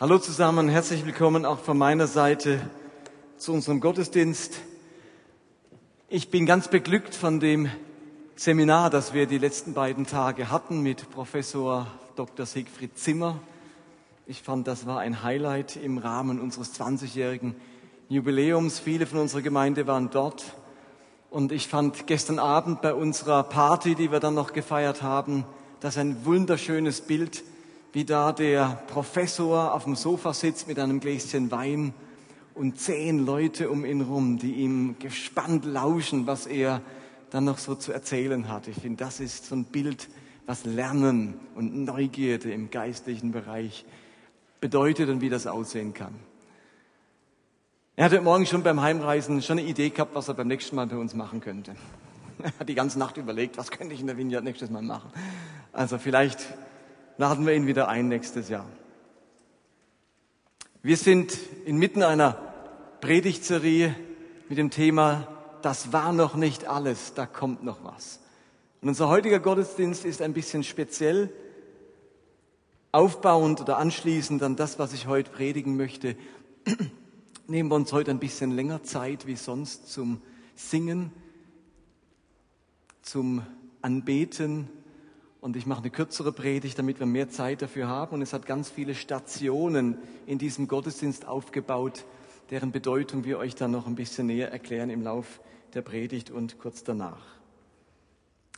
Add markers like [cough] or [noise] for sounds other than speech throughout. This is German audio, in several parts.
Hallo zusammen, herzlich willkommen auch von meiner Seite zu unserem Gottesdienst. Ich bin ganz beglückt von dem Seminar, das wir die letzten beiden Tage hatten mit Professor Dr. Siegfried Zimmer. Ich fand, das war ein Highlight im Rahmen unseres 20-jährigen Jubiläums. Viele von unserer Gemeinde waren dort. Und ich fand gestern Abend bei unserer Party, die wir dann noch gefeiert haben, das ein wunderschönes Bild wie da der Professor auf dem Sofa sitzt mit einem Gläschen Wein und zehn Leute um ihn rum, die ihm gespannt lauschen, was er dann noch so zu erzählen hat. Ich finde, das ist so ein Bild, was Lernen und Neugierde im geistlichen Bereich bedeutet und wie das aussehen kann. Er hatte morgen schon beim Heimreisen schon eine Idee gehabt, was er beim nächsten Mal bei uns machen könnte. [laughs] Er hat die ganze Nacht überlegt, was könnte ich in der Vineyard nächstes Mal machen. Also vielleicht laden wir ihn wieder ein nächstes Jahr. Wir sind inmitten einer Predigtserie mit dem Thema, das war noch nicht alles, da kommt noch was. Und unser heutiger Gottesdienst ist ein bisschen speziell, aufbauend oder anschließend an das, was ich heute predigen möchte. [clears throat] Nehmen wir uns heute ein bisschen länger Zeit wie sonst zum Singen, zum Anbeten, und ich mache eine kürzere Predigt, damit wir mehr Zeit dafür haben. Und es hat ganz viele Stationen in diesem Gottesdienst aufgebaut, deren Bedeutung wir euch dann noch ein bisschen näher erklären im Lauf der Predigt und kurz danach.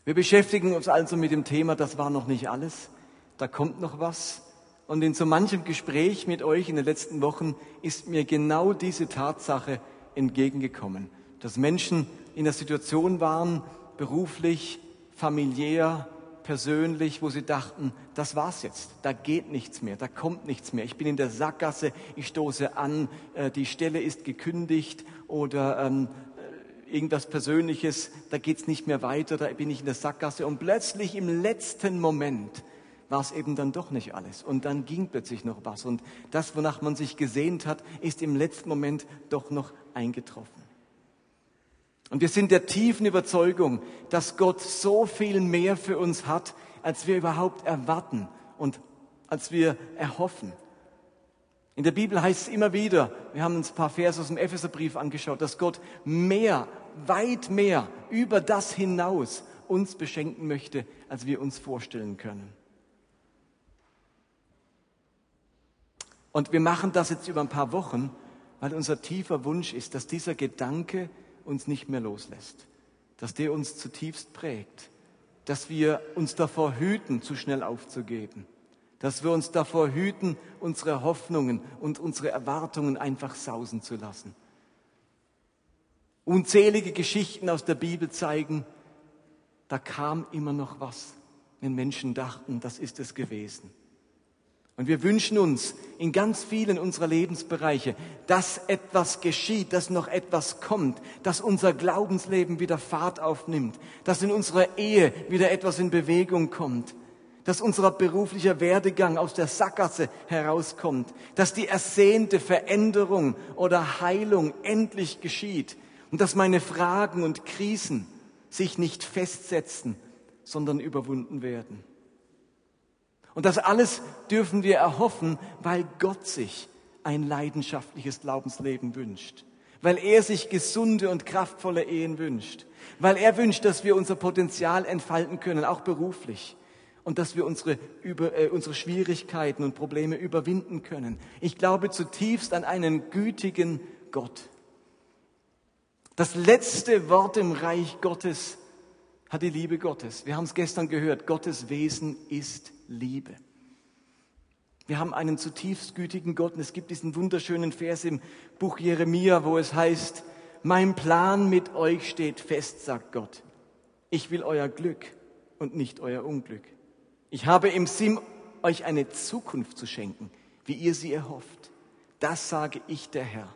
Wir beschäftigen uns also mit dem Thema, das war noch nicht alles, da kommt noch was. Und in so manchem Gespräch mit euch in den letzten Wochen ist mir genau diese Tatsache entgegengekommen, dass Menschen in der Situation waren, beruflich, familiär, persönlich, wo sie dachten, das war's jetzt, da geht nichts mehr, da kommt nichts mehr. Ich bin in der Sackgasse, ich stoße an, äh, die Stelle ist gekündigt oder ähm, äh, irgendwas Persönliches, da geht's nicht mehr weiter, da bin ich in der Sackgasse und plötzlich im letzten Moment war es eben dann doch nicht alles. Und dann ging plötzlich noch was. Und das, wonach man sich gesehnt hat, ist im letzten Moment doch noch eingetroffen. Und wir sind der tiefen Überzeugung, dass Gott so viel mehr für uns hat, als wir überhaupt erwarten und als wir erhoffen. In der Bibel heißt es immer wieder, wir haben uns ein paar Verse aus dem Epheserbrief angeschaut, dass Gott mehr, weit mehr über das hinaus uns beschenken möchte, als wir uns vorstellen können. Und wir machen das jetzt über ein paar Wochen, weil unser tiefer Wunsch ist, dass dieser Gedanke uns nicht mehr loslässt, dass der uns zutiefst prägt, dass wir uns davor hüten, zu schnell aufzugeben, dass wir uns davor hüten, unsere Hoffnungen und unsere Erwartungen einfach sausen zu lassen. Unzählige Geschichten aus der Bibel zeigen, da kam immer noch was, wenn Menschen dachten, das ist es gewesen. Und wir wünschen uns in ganz vielen unserer Lebensbereiche, dass etwas geschieht, dass noch etwas kommt, dass unser Glaubensleben wieder Fahrt aufnimmt, dass in unserer Ehe wieder etwas in Bewegung kommt, dass unser beruflicher Werdegang aus der Sackgasse herauskommt, dass die ersehnte Veränderung oder Heilung endlich geschieht und dass meine Fragen und Krisen sich nicht festsetzen, sondern überwunden werden. Und das alles dürfen wir erhoffen, weil Gott sich ein leidenschaftliches Glaubensleben wünscht, weil er sich gesunde und kraftvolle Ehen wünscht, weil er wünscht, dass wir unser Potenzial entfalten können, auch beruflich, und dass wir unsere, über, äh, unsere Schwierigkeiten und Probleme überwinden können. Ich glaube zutiefst an einen gütigen Gott. Das letzte Wort im Reich Gottes hat die Liebe Gottes. Wir haben es gestern gehört, Gottes Wesen ist Liebe. Wir haben einen zutiefst gütigen Gott und es gibt diesen wunderschönen Vers im Buch Jeremia, wo es heißt, mein Plan mit euch steht fest, sagt Gott. Ich will euer Glück und nicht euer Unglück. Ich habe im Sinn, euch eine Zukunft zu schenken, wie ihr sie erhofft. Das sage ich der Herr.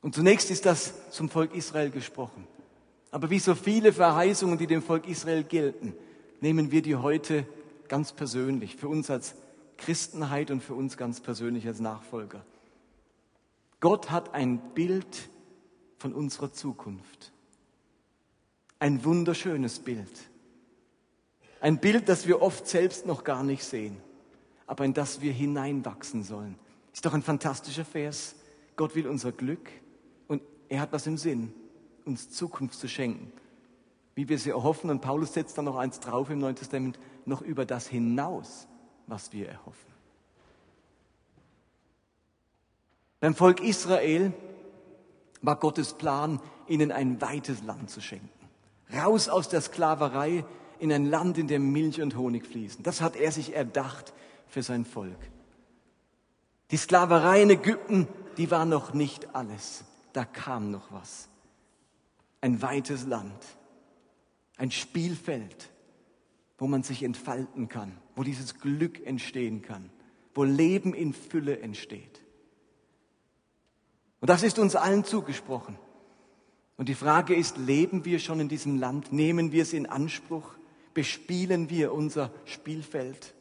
Und zunächst ist das zum Volk Israel gesprochen. Aber wie so viele Verheißungen, die dem Volk Israel gelten, nehmen wir die heute ganz persönlich, für uns als Christenheit und für uns ganz persönlich als Nachfolger. Gott hat ein Bild von unserer Zukunft. Ein wunderschönes Bild. Ein Bild, das wir oft selbst noch gar nicht sehen. aber in das wir hineinwachsen sollen. Ist doch ein fantastischer Vers. Gott will unser Glück und er hat was im Sinn, uns Zukunft zu schenken. Wie wir sie erhoffen, und Paulus setzt dann noch eins drauf im Neuen Testament, noch über das hinaus, was wir erhoffen. Beim Volk Israel war Gottes Plan, ihnen ein weites Land zu schenken. Raus aus der Sklaverei in ein Land, in dem Milch und Honig fließen. Das hat er sich erdacht für sein Volk. Die Sklaverei in Ägypten, die war noch nicht alles. Da kam noch was. Ein weites Land, ein Spielfeld, wo man sich entfalten kann, wo dieses Glück entstehen kann, wo Leben in Fülle entsteht. Und das ist uns allen zugesprochen. Und die Frage ist, leben wir schon in diesem Land? Nehmen wir es in Anspruch? Bespielen wir unser Spielfeld?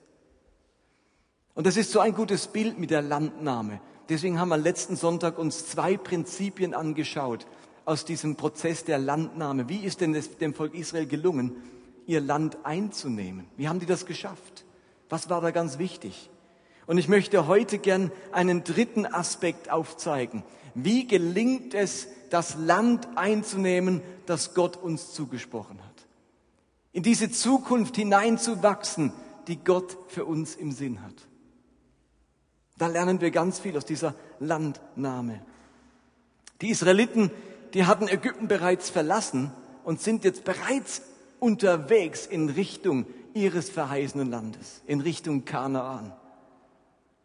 Und das ist so ein gutes Bild mit der Landnahme. Deswegen haben wir letzten Sonntag uns zwei Prinzipien angeschaut aus diesem Prozess der Landnahme. Wie ist denn es dem Volk Israel gelungen, ihr Land einzunehmen? Wie haben die das geschafft? Was war da ganz wichtig? Und ich möchte heute gern einen dritten Aspekt aufzeigen. Wie gelingt es, das Land einzunehmen, das Gott uns zugesprochen hat? In diese Zukunft hineinzuwachsen, die Gott für uns im Sinn hat. Da lernen wir ganz viel aus dieser Landnahme. Die Israeliten, die hatten Ägypten bereits verlassen und sind jetzt bereits unterwegs in Richtung ihres verheißenen Landes, in Richtung Kanaan.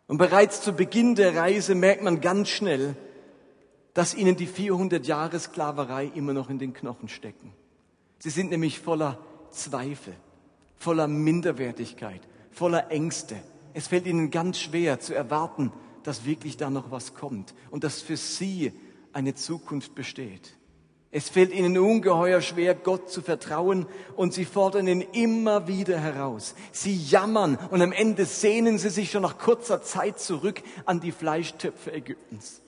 Und bereits zu Beginn der Reise merkt man ganz schnell, dass ihnen die 400 Jahre Sklaverei immer noch in den Knochen stecken. Sie sind nämlich voller Zweifel, voller Minderwertigkeit, voller Ängste. Es fällt ihnen ganz schwer zu erwarten, dass wirklich da noch was kommt und dass für sie eine Zukunft besteht. Es fällt ihnen ungeheuer schwer, Gott zu vertrauen und sie fordern ihn immer wieder heraus. Sie jammern und am Ende sehnen sie sich schon nach kurzer Zeit zurück an die Fleischtöpfe Ägyptens,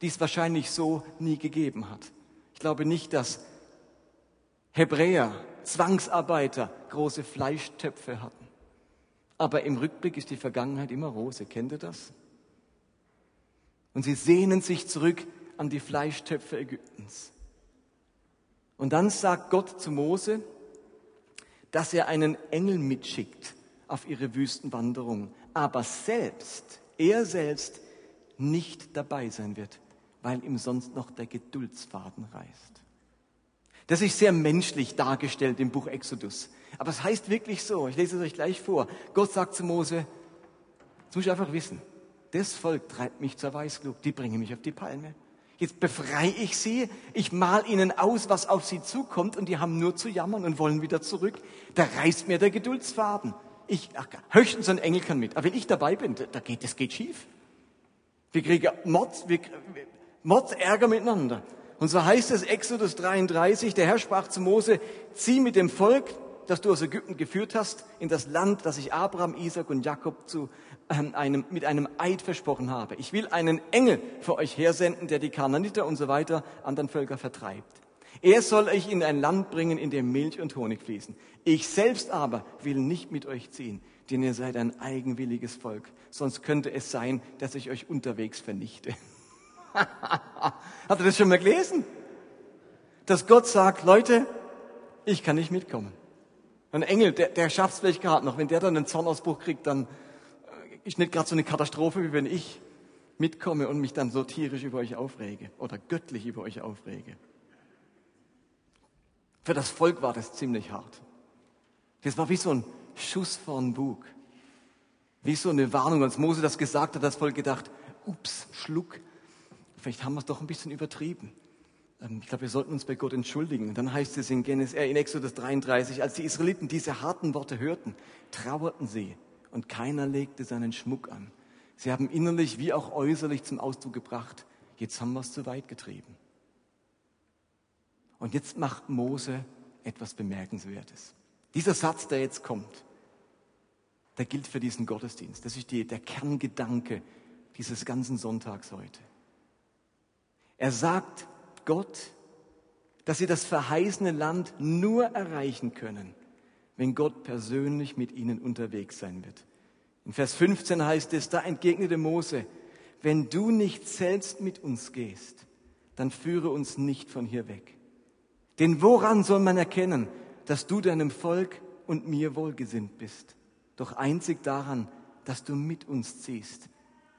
die es wahrscheinlich so nie gegeben hat. Ich glaube nicht, dass Hebräer, Zwangsarbeiter große Fleischtöpfe hatten. Aber im Rückblick ist die Vergangenheit immer rose. Kennt ihr das? Und sie sehnen sich zurück an die Fleischtöpfe Ägyptens. Und dann sagt Gott zu Mose, dass er einen Engel mitschickt auf ihre Wüstenwanderung, aber selbst, er selbst nicht dabei sein wird, weil ihm sonst noch der Geduldsfaden reißt. Das ist sehr menschlich dargestellt im Buch Exodus. Aber es heißt wirklich so, ich lese es euch gleich vor. Gott sagt zu Mose, das muss ich einfach wissen, das Volk treibt mich zur Weißglut, die bringen mich auf die Palme. Jetzt befreie ich sie, ich mal ihnen aus, was auf sie zukommt und die haben nur zu jammern und wollen wieder zurück. Da reißt mir der Geduldsfaden. Ich, ach, höchstens ein Engel kann mit. Aber wenn ich dabei bin, da geht, das geht schief. Wir kriegen Mord, wir, Mord, Ärger miteinander. Und so heißt es Exodus 33, der Herr sprach zu Mose, zieh mit dem Volk, das du aus Ägypten geführt hast, in das Land, das ich Abraham, Isaac und Jakob zu einem, mit einem Eid versprochen habe. Ich will einen Engel für euch hersenden, der die Kananiter und so weiter anderen Völker vertreibt. Er soll euch in ein Land bringen, in dem Milch und Honig fließen. Ich selbst aber will nicht mit euch ziehen, denn ihr seid ein eigenwilliges Volk. Sonst könnte es sein, dass ich euch unterwegs vernichte. [laughs] Habt ihr das schon mal gelesen? Dass Gott sagt, Leute, ich kann nicht mitkommen. Ein Engel, der, der schafft es vielleicht gerade noch. Wenn der dann einen Zornausbruch kriegt, dann ist nicht gerade so eine Katastrophe, wie wenn ich mitkomme und mich dann so tierisch über euch aufrege oder göttlich über euch aufrege. Für das Volk war das ziemlich hart. Das war wie so ein Schuss vor den Bug. Wie so eine Warnung. Als Mose das gesagt hat, hat das Volk gedacht, ups, Schluck, vielleicht haben wir es doch ein bisschen übertrieben. Ähm, ich glaube, wir sollten uns bei Gott entschuldigen. Und dann heißt es in, Genesis, äh, in Exodus 33, als die Israeliten diese harten Worte hörten, trauerten sie und keiner legte seinen Schmuck an. Sie haben innerlich wie auch äußerlich zum Ausdruck gebracht, jetzt haben wir es zu weit getrieben. Und jetzt macht Mose etwas Bemerkenswertes. Dieser Satz, der jetzt kommt, der gilt für diesen Gottesdienst. Das ist die, der Kerngedanke dieses ganzen Sonntags heute. Er sagt Gott, dass sie das verheißene Land nur erreichen können, wenn Gott persönlich mit ihnen unterwegs sein wird. In Vers 15 heißt es, da entgegnete Mose, wenn du nicht selbst mit uns gehst, dann führe uns nicht von hier weg. Denn woran soll man erkennen, dass du deinem Volk und mir wohlgesinnt bist? Doch einzig daran, dass du mit uns ziehst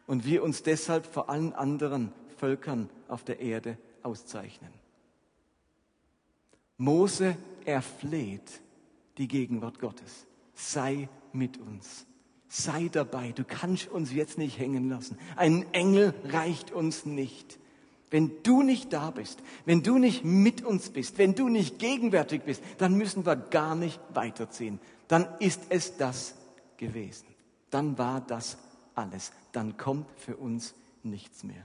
und wir uns deshalb vor allen anderen Völkern auf der Erde auszeichnen. Mose erfleht die Gegenwart Gottes. Sei mit uns. Sei dabei. Du kannst uns jetzt nicht hängen lassen. Ein Engel reicht uns nicht. Wenn du nicht da bist, wenn du nicht mit uns bist, wenn du nicht gegenwärtig bist, dann müssen wir gar nicht weiterziehen. Dann ist es das gewesen. Dann war das alles. Dann kommt für uns nichts mehr.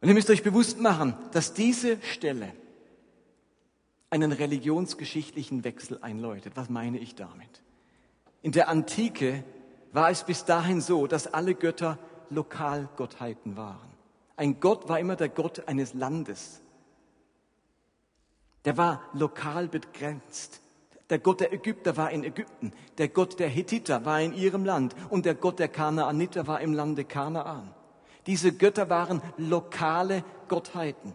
Und ihr müsst euch bewusst machen, dass diese Stelle einen religionsgeschichtlichen Wechsel einläutet. Was meine ich damit? In der Antike war es bis dahin so, dass alle Götter Lokalgottheiten waren. Ein Gott war immer der Gott eines Landes. Der war lokal begrenzt. Der Gott der Ägypter war in Ägypten. Der Gott der Hethiter war in ihrem Land. Und der Gott der Kanaaniter war im Lande Kanaan. Diese Götter waren lokale Gottheiten.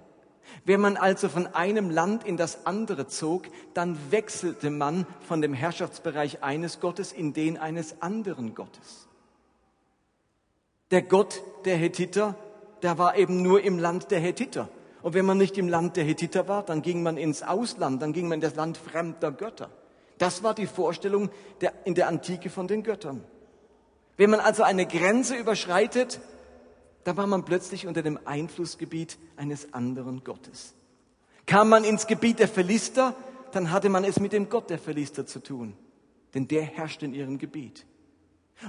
Wenn man also von einem Land in das andere zog, dann wechselte man von dem Herrschaftsbereich eines Gottes in den eines anderen Gottes. Der Gott der Hethiter, der war eben nur im Land der Hethiter. Und wenn man nicht im Land der Hethiter war, dann ging man ins Ausland, dann ging man in das Land fremder Götter. Das war die Vorstellung der, in der Antike von den Göttern. Wenn man also eine Grenze überschreitet, da war man plötzlich unter dem Einflussgebiet eines anderen Gottes. Kam man ins Gebiet der Philister, dann hatte man es mit dem Gott der Philister zu tun, denn der herrscht in ihrem Gebiet.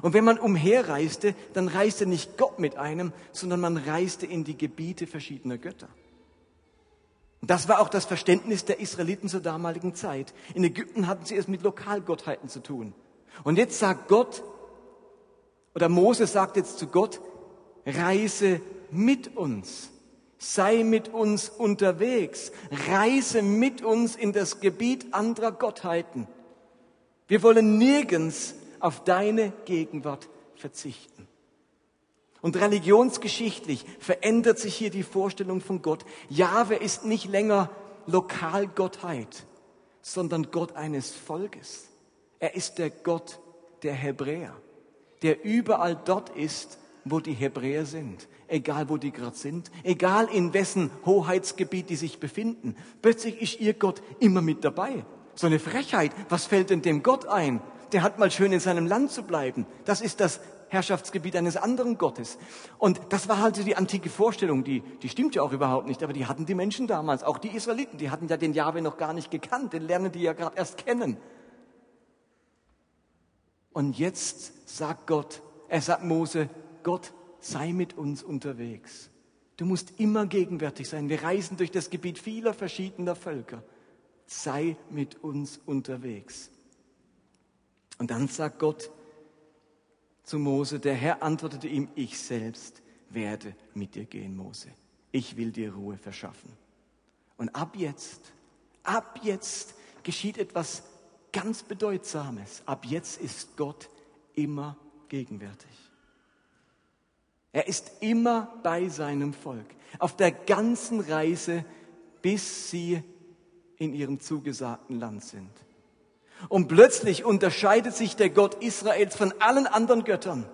Und wenn man umherreiste, dann reiste nicht Gott mit einem, sondern man reiste in die Gebiete verschiedener Götter. Und das war auch das Verständnis der Israeliten zur damaligen Zeit. In Ägypten hatten sie es mit Lokalgottheiten zu tun. Und jetzt sagt Gott, oder Mose sagt jetzt zu Gott, reise mit uns, sei mit uns unterwegs, reise mit uns in das Gebiet anderer Gottheiten. Wir wollen nirgends auf deine Gegenwart verzichten. Und religionsgeschichtlich verändert sich hier die Vorstellung von Gott. Jahwe ist nicht länger Lokalgottheit, sondern Gott eines Volkes. Er ist der Gott der Hebräer, der überall dort ist, wo die Hebräer sind, egal wo die gerade sind, egal in wessen Hoheitsgebiet die sich befinden. Plötzlich ist ihr Gott immer mit dabei. So eine Frechheit. Was fällt denn dem Gott ein? Der hat mal schön in seinem Land zu bleiben. Das ist das Herrschaftsgebiet eines anderen Gottes. Und das war halt so die antike Vorstellung, die, die stimmt ja auch überhaupt nicht, aber die hatten die Menschen damals, auch die Israeliten, die hatten ja den Jahwe noch gar nicht gekannt, den lernen die ja gerade erst kennen. Und jetzt sagt Gott, er sagt Mose, Gott sei mit uns unterwegs. Du musst immer gegenwärtig sein. Wir reisen durch das Gebiet vieler verschiedener Völker. Sei mit uns unterwegs. Und dann sagt Gott zu Mose, der Herr antwortete ihm, ich selbst werde mit dir gehen, Mose. Ich will dir Ruhe verschaffen. Und ab jetzt, ab jetzt geschieht etwas ganz Bedeutsames. Ab jetzt ist Gott immer gegenwärtig. Er ist immer bei seinem Volk, auf der ganzen Reise, bis sie in ihrem zugesagten Land sind. Und plötzlich unterscheidet sich der Gott Israels von allen anderen Göttern.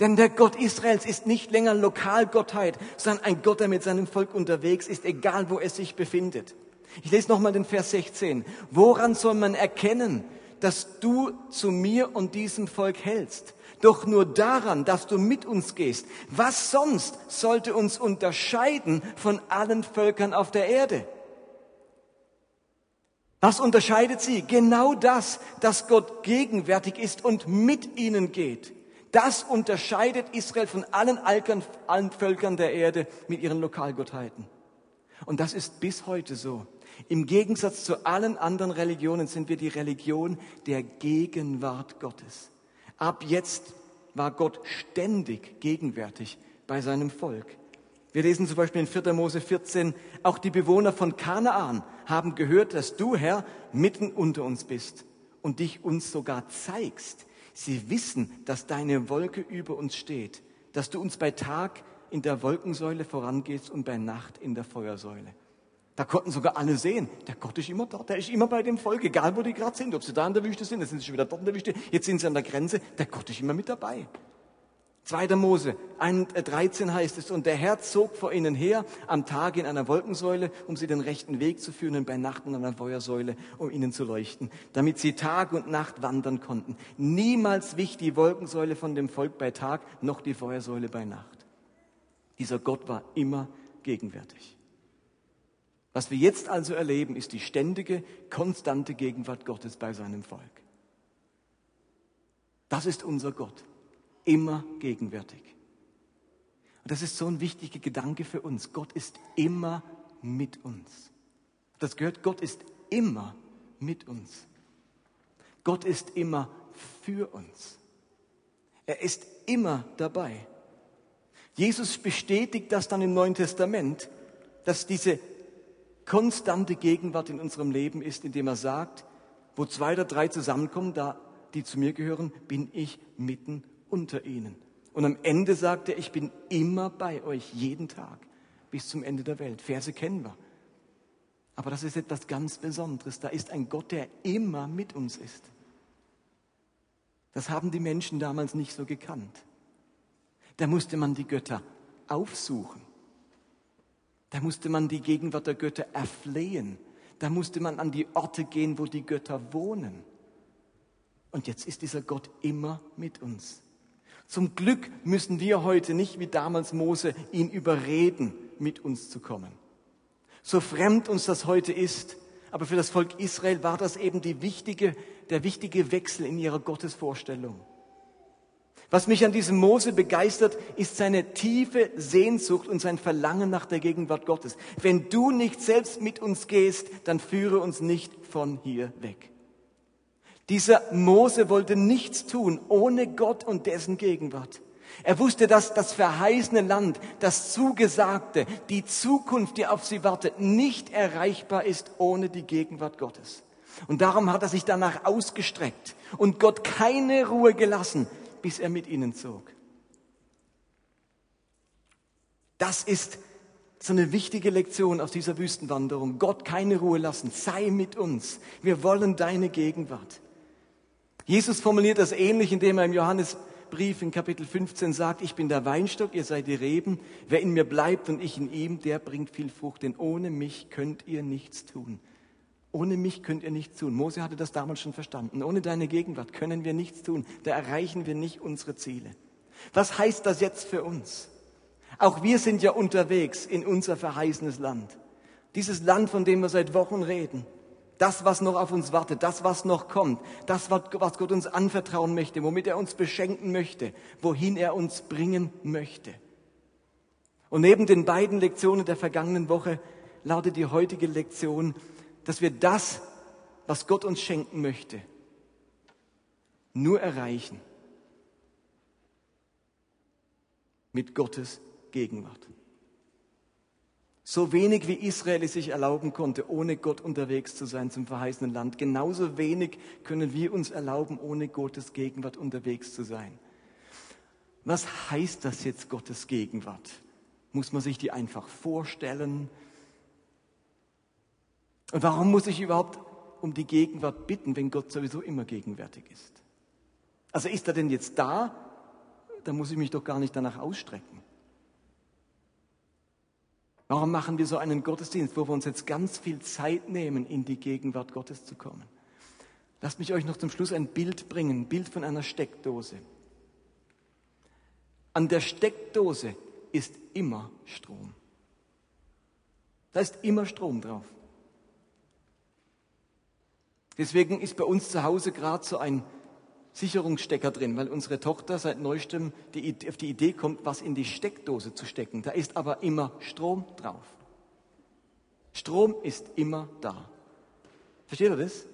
Denn der Gott Israels ist nicht länger Lokalgottheit, sondern ein Gott, der mit seinem Volk unterwegs ist, egal wo es sich befindet. Ich lese nochmal den Vers 16. Woran soll man erkennen, dass du zu mir und diesem Volk hältst? Doch nur daran, dass du mit uns gehst. Was sonst sollte uns unterscheiden von allen Völkern auf der Erde? Was unterscheidet sie? Genau das, dass Gott gegenwärtig ist und mit ihnen geht. Das unterscheidet Israel von allen, Alkern, allen Völkern der Erde mit ihren Lokalgottheiten. Und das ist bis heute so. Im Gegensatz zu allen anderen Religionen sind wir die Religion der Gegenwart Gottes. Ab jetzt war Gott ständig gegenwärtig bei seinem Volk. Wir lesen zum Beispiel in 4. Mose 14, auch die Bewohner von Kanaan haben gehört, dass du, Herr, mitten unter uns bist und dich uns sogar zeigst. Sie wissen, dass deine Wolke über uns steht, dass du uns bei Tag in der Wolkensäule vorangehst und bei Nacht in der Feuersäule. Da konnten sogar alle sehen, der Gott ist immer dort, der ist immer bei dem Volk, egal wo die gerade sind, ob sie da in der Wüste sind, jetzt sind sie schon wieder dort in der Wüste, jetzt sind sie an der Grenze, der Gott ist immer mit dabei. 2. Mose 13 heißt es, und der Herr zog vor ihnen her am Tag in einer Wolkensäule, um sie den rechten Weg zu führen und bei Nacht in einer Feuersäule, um ihnen zu leuchten, damit sie Tag und Nacht wandern konnten. Niemals wich die Wolkensäule von dem Volk bei Tag, noch die Feuersäule bei Nacht. Dieser Gott war immer gegenwärtig. Was wir jetzt also erleben, ist die ständige, konstante Gegenwart Gottes bei seinem Volk. Das ist unser Gott immer gegenwärtig. Und das ist so ein wichtiger Gedanke für uns. Gott ist immer mit uns. Das gehört, Gott ist immer mit uns. Gott ist immer für uns. Er ist immer dabei. Jesus bestätigt das dann im Neuen Testament, dass diese konstante Gegenwart in unserem Leben ist, indem er sagt, wo zwei oder drei zusammenkommen, da die zu mir gehören, bin ich mitten unter ihnen. Und am Ende sagt er, ich bin immer bei euch, jeden Tag, bis zum Ende der Welt. Verse kennen wir. Aber das ist etwas ganz Besonderes. Da ist ein Gott, der immer mit uns ist. Das haben die Menschen damals nicht so gekannt. Da musste man die Götter aufsuchen. Da musste man die Gegenwart der Götter erflehen. Da musste man an die Orte gehen, wo die Götter wohnen. Und jetzt ist dieser Gott immer mit uns. Zum Glück müssen wir heute nicht wie damals Mose ihn überreden, mit uns zu kommen. So fremd uns das heute ist, aber für das Volk Israel war das eben die wichtige, der wichtige Wechsel in ihrer Gottesvorstellung. Was mich an diesem Mose begeistert, ist seine tiefe Sehnsucht und sein Verlangen nach der Gegenwart Gottes. Wenn du nicht selbst mit uns gehst, dann führe uns nicht von hier weg. Dieser Mose wollte nichts tun ohne Gott und dessen Gegenwart. Er wusste, dass das verheißene Land, das Zugesagte, die Zukunft, die auf sie wartet, nicht erreichbar ist ohne die Gegenwart Gottes. Und darum hat er sich danach ausgestreckt und Gott keine Ruhe gelassen, bis er mit ihnen zog. Das ist so eine wichtige Lektion aus dieser Wüstenwanderung. Gott keine Ruhe lassen, sei mit uns. Wir wollen deine Gegenwart. Jesus formuliert das ähnlich, indem er im Johannesbrief in Kapitel 15 sagt, ich bin der Weinstock, ihr seid die Reben. Wer in mir bleibt und ich in ihm, der bringt viel Frucht, denn ohne mich könnt ihr nichts tun. Ohne mich könnt ihr nichts tun. Mose hatte das damals schon verstanden. Ohne deine Gegenwart können wir nichts tun. Da erreichen wir nicht unsere Ziele. Was heißt das jetzt für uns? Auch wir sind ja unterwegs in unser verheißenes Land. Dieses Land, von dem wir seit Wochen reden. Das, was noch auf uns wartet, das, was noch kommt, das, was Gott uns anvertrauen möchte, womit er uns beschenken möchte, wohin er uns bringen möchte. Und neben den beiden Lektionen der vergangenen Woche lautet die heutige Lektion, dass wir das, was Gott uns schenken möchte, nur erreichen mit Gottes Gegenwart. So wenig wie Israel es sich erlauben konnte, ohne Gott unterwegs zu sein zum verheißenen Land, genauso wenig können wir uns erlauben, ohne Gottes Gegenwart unterwegs zu sein. Was heißt das jetzt Gottes Gegenwart? Muss man sich die einfach vorstellen? Und warum muss ich überhaupt um die Gegenwart bitten, wenn Gott sowieso immer gegenwärtig ist? Also ist er denn jetzt da? Da muss ich mich doch gar nicht danach ausstrecken. Warum machen wir so einen Gottesdienst, wo wir uns jetzt ganz viel Zeit nehmen, in die Gegenwart Gottes zu kommen? Lasst mich euch noch zum Schluss ein Bild bringen, ein Bild von einer Steckdose. An der Steckdose ist immer Strom. Da ist immer Strom drauf. Deswegen ist bei uns zu Hause gerade so ein Sicherungsstecker drin, weil unsere Tochter seit neuestem die, auf die Idee kommt, was in die Steckdose zu stecken. Da ist aber immer Strom drauf. Strom ist immer da. Versteht ihr das?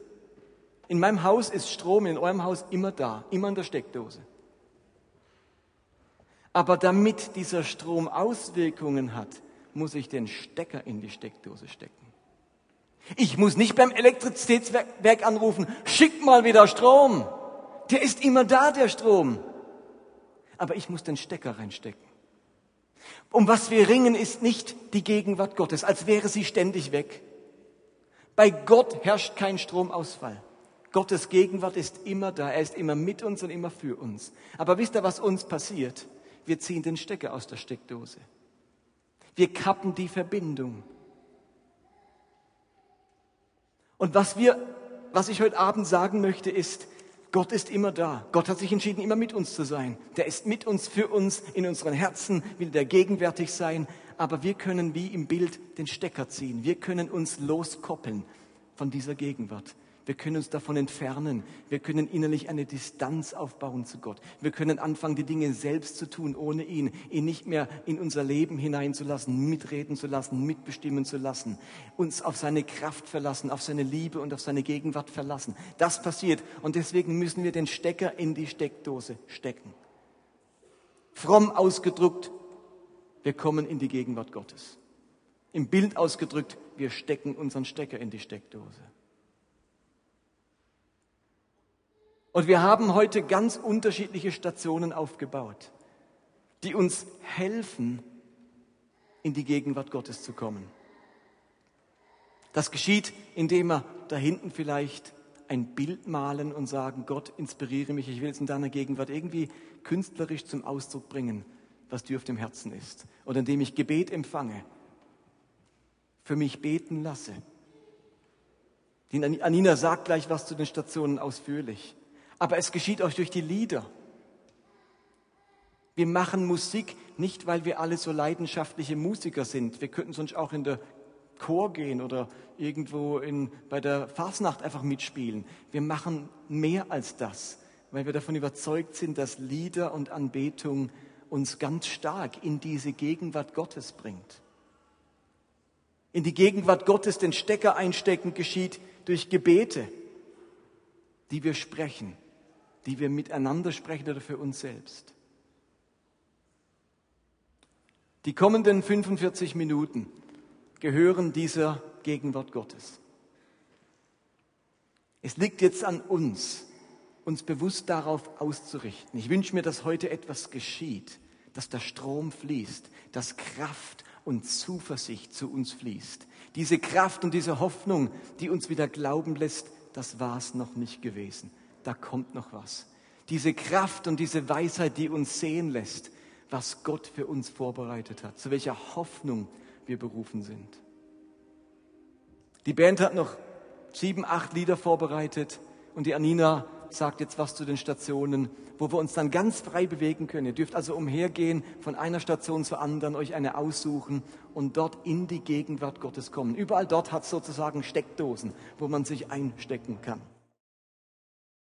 In meinem Haus ist Strom, in eurem Haus immer da, immer in der Steckdose. Aber damit dieser Strom Auswirkungen hat, muss ich den Stecker in die Steckdose stecken. Ich muss nicht beim Elektrizitätswerk anrufen, schick mal wieder Strom. Der ist immer da, der Strom. Aber ich muss den Stecker reinstecken. Um was wir ringen, ist nicht die Gegenwart Gottes, als wäre sie ständig weg. Bei Gott herrscht kein Stromausfall. Gottes Gegenwart ist immer da. Er ist immer mit uns und immer für uns. Aber wisst ihr, was uns passiert? Wir ziehen den Stecker aus der Steckdose. Wir kappen die Verbindung. Und was wir, was ich heute Abend sagen möchte, ist, Gott ist immer da. Gott hat sich entschieden, immer mit uns zu sein. Der ist mit uns, für uns, in unseren Herzen, will der gegenwärtig sein. Aber wir können wie im Bild den Stecker ziehen. Wir können uns loskoppeln von dieser Gegenwart. Wir können uns davon entfernen. Wir können innerlich eine Distanz aufbauen zu Gott. Wir können anfangen, die Dinge selbst zu tun, ohne ihn, ihn nicht mehr in unser Leben hineinzulassen, mitreden zu lassen, mitbestimmen zu lassen, uns auf seine Kraft verlassen, auf seine Liebe und auf seine Gegenwart verlassen. Das passiert und deswegen müssen wir den Stecker in die Steckdose stecken. Fromm ausgedrückt, wir kommen in die Gegenwart Gottes. Im Bild ausgedrückt, wir stecken unseren Stecker in die Steckdose. Und wir haben heute ganz unterschiedliche Stationen aufgebaut, die uns helfen, in die Gegenwart Gottes zu kommen. Das geschieht, indem wir da hinten vielleicht ein Bild malen und sagen, Gott, inspiriere mich, ich will es in deiner Gegenwart irgendwie künstlerisch zum Ausdruck bringen, was dir auf dem Herzen ist. Oder indem ich Gebet empfange, für mich beten lasse. Die Anina sagt gleich was zu den Stationen ausführlich aber es geschieht auch durch die Lieder. Wir machen Musik nicht, weil wir alle so leidenschaftliche Musiker sind. Wir könnten sonst auch in der Chor gehen oder irgendwo in, bei der Fasnacht einfach mitspielen. Wir machen mehr als das, weil wir davon überzeugt sind, dass Lieder und Anbetung uns ganz stark in diese Gegenwart Gottes bringt. In die Gegenwart Gottes den Stecker einstecken geschieht durch Gebete, die wir sprechen die wir miteinander sprechen oder für uns selbst. Die kommenden 45 Minuten gehören dieser Gegenwart Gottes. Es liegt jetzt an uns, uns bewusst darauf auszurichten. Ich wünsche mir, dass heute etwas geschieht, dass der Strom fließt, dass Kraft und Zuversicht zu uns fließt. Diese Kraft und diese Hoffnung, die uns wieder glauben lässt, das war es noch nicht gewesen da kommt noch was. Diese Kraft und diese Weisheit, die uns sehen lässt, was Gott für uns vorbereitet hat, zu welcher Hoffnung wir berufen sind. Die Band hat noch sieben, acht Lieder vorbereitet und die Anina sagt jetzt was zu den Stationen, wo wir uns dann ganz frei bewegen können. Ihr dürft also umhergehen, von einer Station zur anderen, euch eine aussuchen und dort in die Gegenwart Gottes kommen. Überall dort hat es sozusagen Steckdosen, wo man sich einstecken kann.